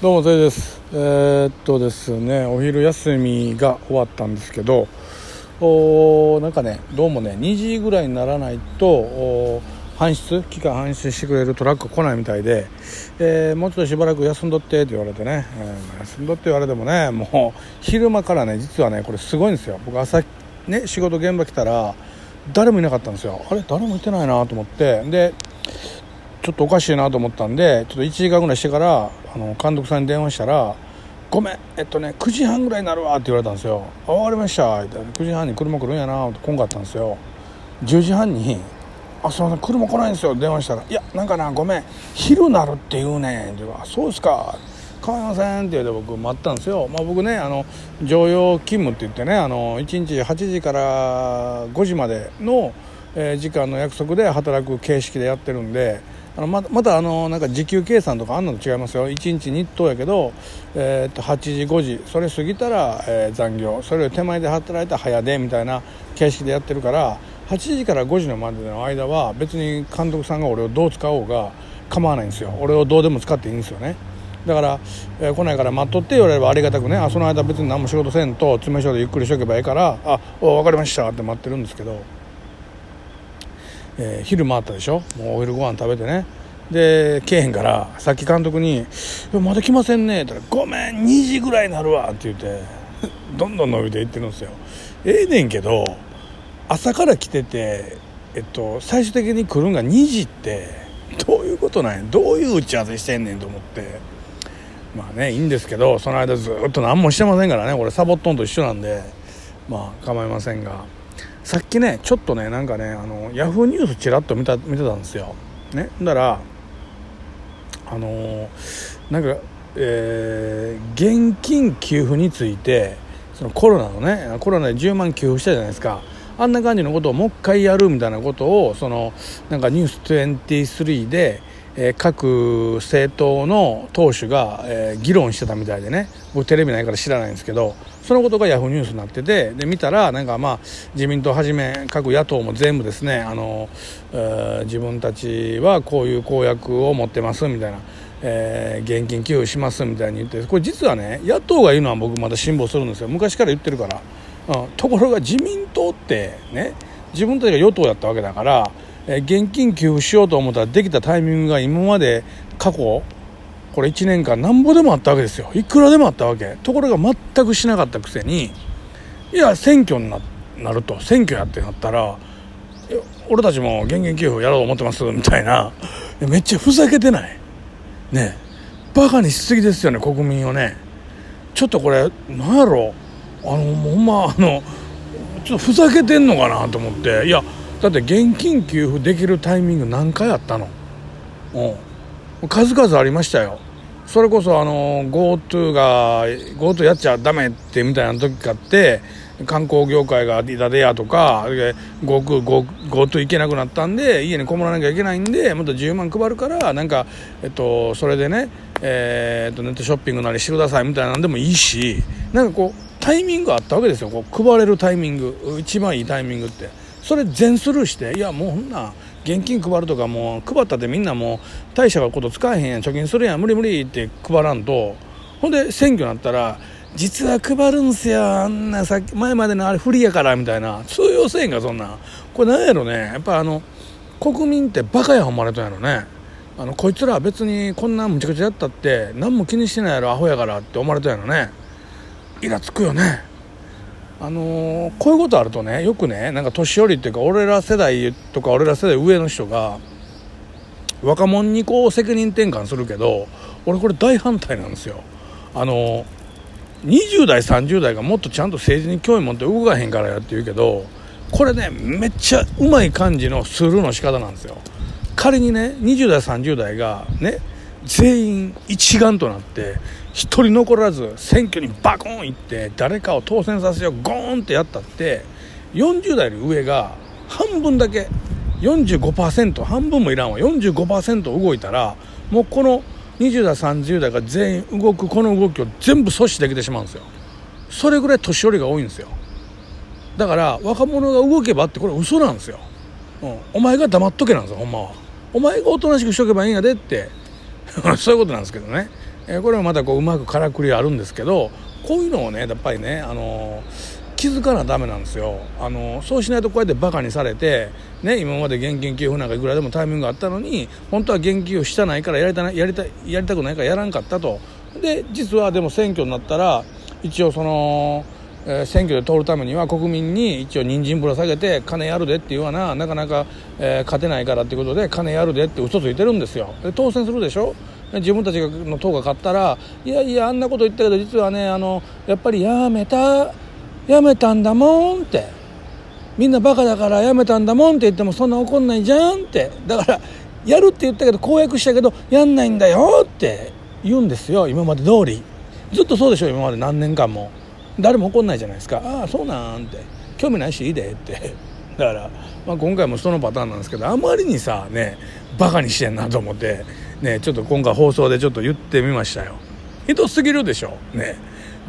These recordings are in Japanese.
どうも、せいです。えーっとですね、お昼休みが終わったんですけど、おなんかね、どうもね、2時ぐらいにならないと、搬出、期間搬出してくれるトラック来ないみたいで、えーもうちょっとしばらく休んどってって言われてね、えー休んどって言われてもね、もう昼間からね、実はね、これすごいんですよ。僕朝、ね、仕事現場来たら、誰もいなかったんですよ。あれ？誰もいてないなと思って。で、ちょっとおかしいなと思ったんでちょっと1時間ぐらいしてからあの監督さんに電話したら「ごめんえっとね9時半ぐらいになるわ」って言われたんですよ「あ分かりました」って9時半に車来るんやなって来んかったんですよ。10時半に「あすいません車来ないんですよ」電話したら「いやなんかなごめん昼なるって言うねん」って言うから「そうですか」構いませんって言うて僕待ったんですよ、まあ、僕ねあの常用勤務って言ってねあの1日8時から5時までの、えー時間の約束で働く形式でやってるんであのままたあのなんか時給計算とかあんなの違いますよ。1日日当やけど、えーっと8時5時。それ過ぎたら、えー残業。それより手前で働いたら早出みたいな形式でやってるから8時から5時のまでの間は別に監督さんが俺をどう使おうが構わないんですよ。俺をどうでも使っていいんですよね。だから、えー来ないから待っとって言われればありがたくね。あその間別に何も仕事せんと詰め所でゆっくりしとけばいいからあ分かりましたって待ってるんですけど、えー昼回ったでしょ？もうお昼ご飯食べてね。で来えへんからさっき監督に「まだ来ませんね」って言ったら「ごめん2時ぐらいになるわ」って言ってどんどん伸びていってるんですよ。ええねんけど朝から来てて、えっと、最終的に来るんが2時ってどういうことなんや？どういう打ち合わせしてんねんと思って。まあねいいんですけどその間ずっと何もしてませんからね。これサボっとんと一緒なんで。まあ構いませんが。さっきねちょっとねなんかねあのヤフーニュースちらっと見た見てたんですよ。ねだからあのなんか、えー現金給付についてそのコロナのねコロナで10万給付したじゃないですか。あんな感じのことをもう一回やるみたいなことをそのなんか「ニュース23で」えー各政党の党首が、えー議論してたみたいでね。僕テレビないから知らないんですけどそのことがヤフーニュースになっててで見たらなんかまあ自民党はじめ各野党も全部ですねあの、自分たちはこういう公約を持ってますみたいな、えー現金給付しますみたいに言ってこれ実はね野党が言うのは僕まだ辛抱するんですよ。昔から言ってるから、うん、ところが自民党ってね自分たちが与党やったわけだから、えー現金給付しようと思ったらできたタイミングが今まで過去これ1年間なんぼでもあったわけですよ。いくらでもあったわけ。ところが全くしなかったくせにいや選挙にななると。選挙やってなったら俺たちも現金給付やろうと思ってますみたいな。めっちゃふざけてない。ね。バカにしすぎですよね国民をね。ちょっとこれなんやろ。あのほんまあのちょっとふざけてんのかなと思って。いやだって現金給付できるタイミング何回あったの？うん。数々ありましたよ。それこそあの GoTo が GoTo やっちゃダメってみたいな時かって観光業界が痛手やとか GoTo 行けなくなったんで家にこもらなきゃいけないんでまた10万配るからなんか、えっと、それでね、えっとネットショッピングなりしてくださいみたいなんでもいいしなんかこうタイミングあったわけですよ。こう配れるタイミング。一番いいタイミングって。それ全スルーしていやもうほんな現金配るとかもう配ったってみんなもう大したこと使えへんやん貯金するやん無理無理って配らんとほんで選挙になったら実は配るんすよあんなさっき前までのあれ不利やからみたいな通用せえんかそんなこれなんやろねやっぱあの国民ってバカや思われたんやろね。あのこいつら別にこんなむちゃくちゃやったって何も気にしてないやろアホやからって思われたんやろね。イラつくよね。あのーこういうことあるとねよくねなんか年寄りっていうか俺ら世代とか俺ら世代上の人が若者にこう責任転換するけど俺これ大反対なんですよ。あの20代30代がもっとちゃんと政治に興味持って動かへんからやって言うけどこれねめっちゃうまい感じのスルーの仕方なんですよ。仮にね20代30代がね全員一丸となって一人残らず選挙にバコーン行って誰かを当選させようゴーンってやったって40代の上が半分だけ45%半分もいらんわ。45%動いたらもうこの20代30代が全員動くこの動きを全部阻止できてしまうんですよ。それぐらい年寄りが多いんですよ。だから若者が動けばってこれ嘘なんですよ、うん、お前が黙っとけなんですよほんまは。お前がおとなしくしとけばいいんやでって そういうことなんですけどね。え、これもまたこううまくからくりあるんですけどこういうのをねやっぱりねあの気づかなダメなんですよ。あのそうしないとこうやってバカにされて、ね、今まで現金給付なんかいくらでもタイミングがあったのに本当は現金をしたないからやりたやりたやりたくないからやらんかったと。で実はでも選挙になったら一応その、え、選挙で通るためには国民に一応人参ぶら下げて金やるでっていうような。なかなか、えー、勝てないからっていうことで金やるでって嘘ついてるんですよ。で当選するでしょ？自分たちの党が勝ったらいやいやあんなこと言ったけど実はねあのやっぱりやめたやめたんだもんって。みんなバカだからやめたんだもんって言ってもそんな怒んないじゃんって。だからやるって言ったけど公約したけどやんないんだよって言うんですよ今まで通り。ずっとそうでしょ今まで。何年間も。誰も怒んないじゃないですか。ああそうなんって。興味ないしいいで。って。だから、まあ、今回もそのパターンなんですけどあまりにさねバカにしてんなと思ってねちょっと今回放送でちょっと言ってみましたよ。ひどすぎるでしょ。ね。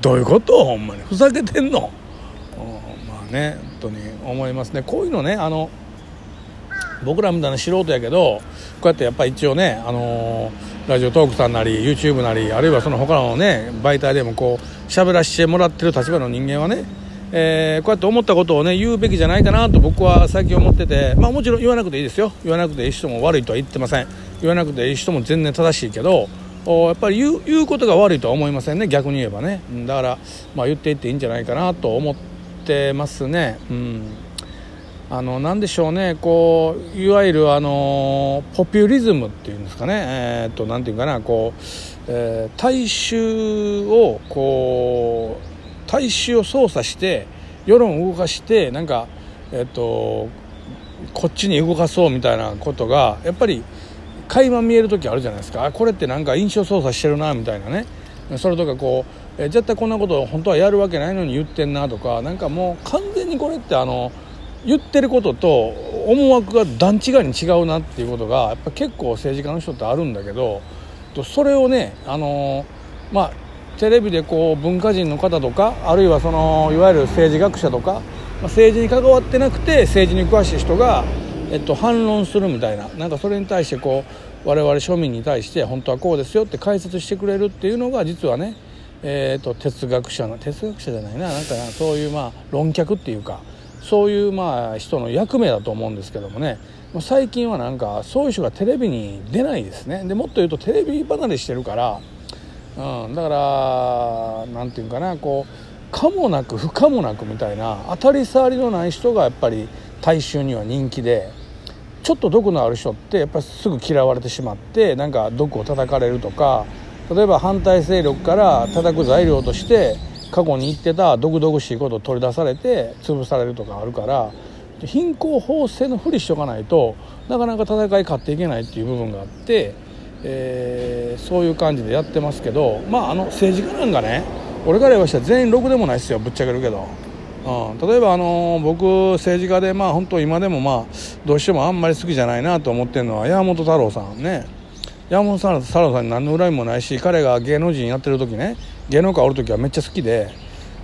どういうこと？ほんまに。ふざけてんの？まあね本当に思いますね。こういうのねあの僕らみたいな素人やけどこうやってやっぱ一応ね、あのー、ラジオトークさんなり YouTube なりあるいはその他のね媒体でもこう喋らせてもらってる立場の人間はね、えー、こうやって思ったことをね言うべきじゃないかなと僕は最近思っててまあもちろん言わなくていいですよ。言わなくていい人も悪いとは言ってません。言わなくていい人も全然正しいけどやっぱり言う言うことが悪いとは思いませんね。逆に言えばね。だから、まあ、言っていっていいんじゃないかなと思ってますね。うん。あの何でしょうねこういわゆるあのポピュリズムっていうんですかね。えー、っと何て言うかなこう、えー、大衆をこう大衆を操作して世論を動かしてなんかえー、っとこっちに動かそうみたいなことがやっぱり垣間見える時あるじゃないですか。これってなんか印象操作してるなみたいなね。それとかこう、え絶対こんなこと本当はやるわけないのに言ってんなとかなんかもう完全にこれってあの言ってることと思惑が段違いに違うなっていうことがやっぱ結構政治家の人ってあるんだけどそれをねあのまあテレビでこう文化人の方とかあるいはそのいわゆる政治学者とか、政治に関わってなくて政治に詳しい人がえっと、反論するみたいななんかそれに対してこう我々庶民に対して本当はこうですよって解説してくれるっていうのが実はね、えーと、哲学者の哲学者じゃないななんかそういうまあ論客っていうかそういうまあ人の役目だと思うんですけどもね。最近はなんかそういう人がテレビに出ないですね。でもっと言うとテレビ離れしてるから、うん、だから何て言うかなこう可もなく不可もなくみたいな当たり障りのない人がやっぱり大衆には人気でちょっと毒のある人ってやっぱりすぐ嫌われてしまってなんか毒を叩かれるとか例えば反対勢力から叩く材料として過去に言ってた毒々しいことを取り出されて潰されるとかあるから貧困法制のふりしとかないとなかなか戦い勝っていけないっていう部分があって、えー、そういう感じでやってますけどまああの政治家なんかね俺から言わしたら全員ろくでもないですよぶっちゃけるけど。うん、例えば、あの僕政治家で、まあ、本当今でも、まあ、どうしてもあんまり好きじゃないなと思ってるのは山本太郎さんね山本太郎さんに何の恨みもないし彼が芸能人やってる時ね芸能界おる時はめっちゃ好きで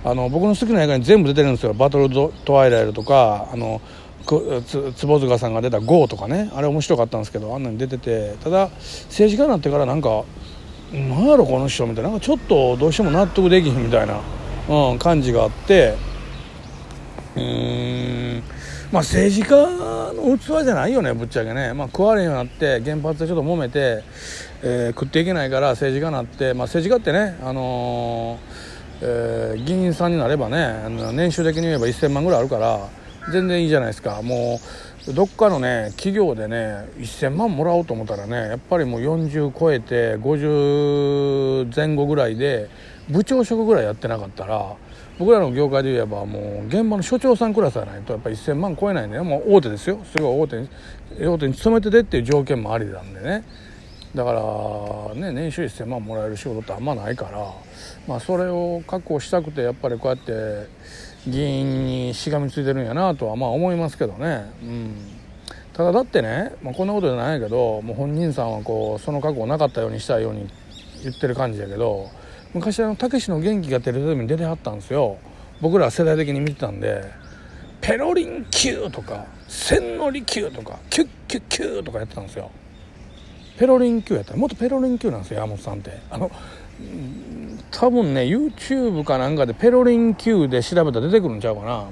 あの僕の好きな映画に全部出てるんですよ「バトル・トワイライト」とかあのつ坪塚さんが出た「GO」とかね。あれ面白かったんですけどあんなに出てて。ただ政治家になってからなんか何やろこの人みたいな。なんかちょっとどうしても納得できひんみたいな、うん、感じがあって。うん。まあ政治家の器じゃないよねぶっちゃけね、まあ、食われんようになって原発でちょっと揉めて、えー、食っていけないから政治家になって、まあ、政治家ってね、あのー、えー、議員さんになればね年収的に言えば1000万ぐらいあるから全然いいじゃないですか。もうどっかのね企業でね1000万もらおうと思ったらねやっぱりもう40超えて50前後ぐらいで部長職ぐらいやってなかったら僕らの業界で言えばもう現場の所長さんクラスじゃないとやっぱり1000万超えないんでもう大手ですよ。すごい大手に大手に勤めててっていう条件もありなんでね。だからね年収1000万もらえる仕事ってあんまないから。まあそれを確保したくてやっぱりこうやって議員にしがみついてるんやなとはまあ思いますけどね。うん。ただだってね、まあ、こんなことじゃないけどもう本人さんはこうその覚悟なかったようにしたいように言ってる感じやけど昔あのたけしの元気がテレビに出てはったんですよ。僕ら世代的に見てたんでペロリン級とか千利休とかキュッキュッキューとかやってたんですよ。ペロリン級やった。らもっとペロリン級なんですよ山本さんって。あの多分ね YouTube かなんかでペロリン級で調べたら出てくるんちゃうかな、うん、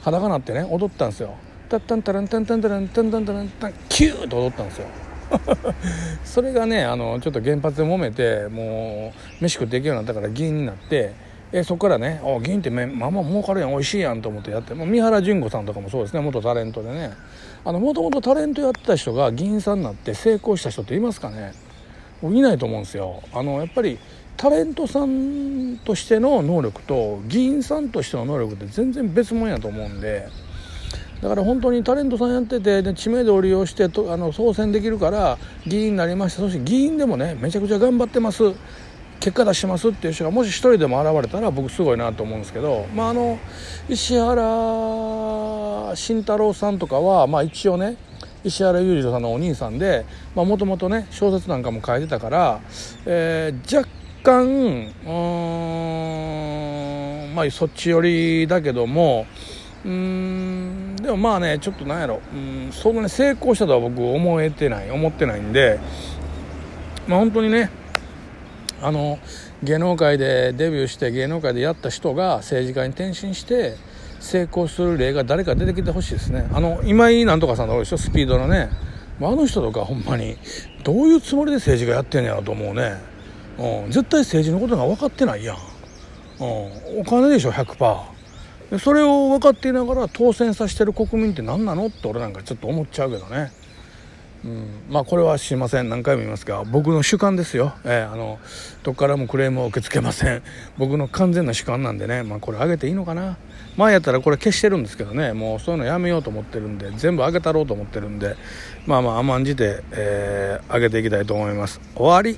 裸なってね踊ったんですよ。タッタンタランタンタンタランタンタンタランタンキューッと踊ったんですよ。それがねあのちょっと原発で揉めてもう飯食っていけるようになったから議員になってえそこからね「あ議員ってまあまあ儲かるやん美味しいやん」と思ってやって、まあ、三原純子さんとかもそうですね元タレントでね。もともとタレントやってた人が議員さんになって成功した人っていますかね。いないと思うんですよ。あのやっぱりタレントさんとしての能力と議員さんとしての能力って全然別物やと思うんでだから本当にタレントさんやっててで知名度を利用してとあの当選できるから議員になりました。そして議員でもねめちゃくちゃ頑張ってます。結果出しますっていう人がもし一人でも現れたら僕すごいなと思うんですけど、まあ、あの石原慎太郎さんとかは、まあ、一応ね石原裕次郎さんのお兄さんでもともとね小説なんかも書いてたから、えー、若干うんまあそっち寄りだけどもうんでもまあねちょっとなんやろ。うんそんなに成功したとは僕思えてない思ってないんで。まあ本当にねあの芸能界でデビューして芸能界でやった人が政治家に転身して成功する例が誰か出てきてほしいですね。あの今井なんとかさんのでしょ？スピードのね。あの人とかほんまにどういうつもりで政治家やってんやろと思うね、うん、絶対政治のことが分かってないやん、うん、お金でしょ？100%それを分かっていながら当選させてる国民って何なのって俺なんかちょっと思っちゃうけどね。うん、まあこれはしません。何回も言いますが僕の主観ですよ、えー、あのどっからもクレームを受け付けません。僕の完全な主観なんでね、まあ、これ上げていいのかな。前やったらこれ消してるんですけどね。もうそういうのやめようと思ってるんで全部上げたろうと思ってるんでまあまあ甘んじて、えー、上げていきたいと思います。終わり。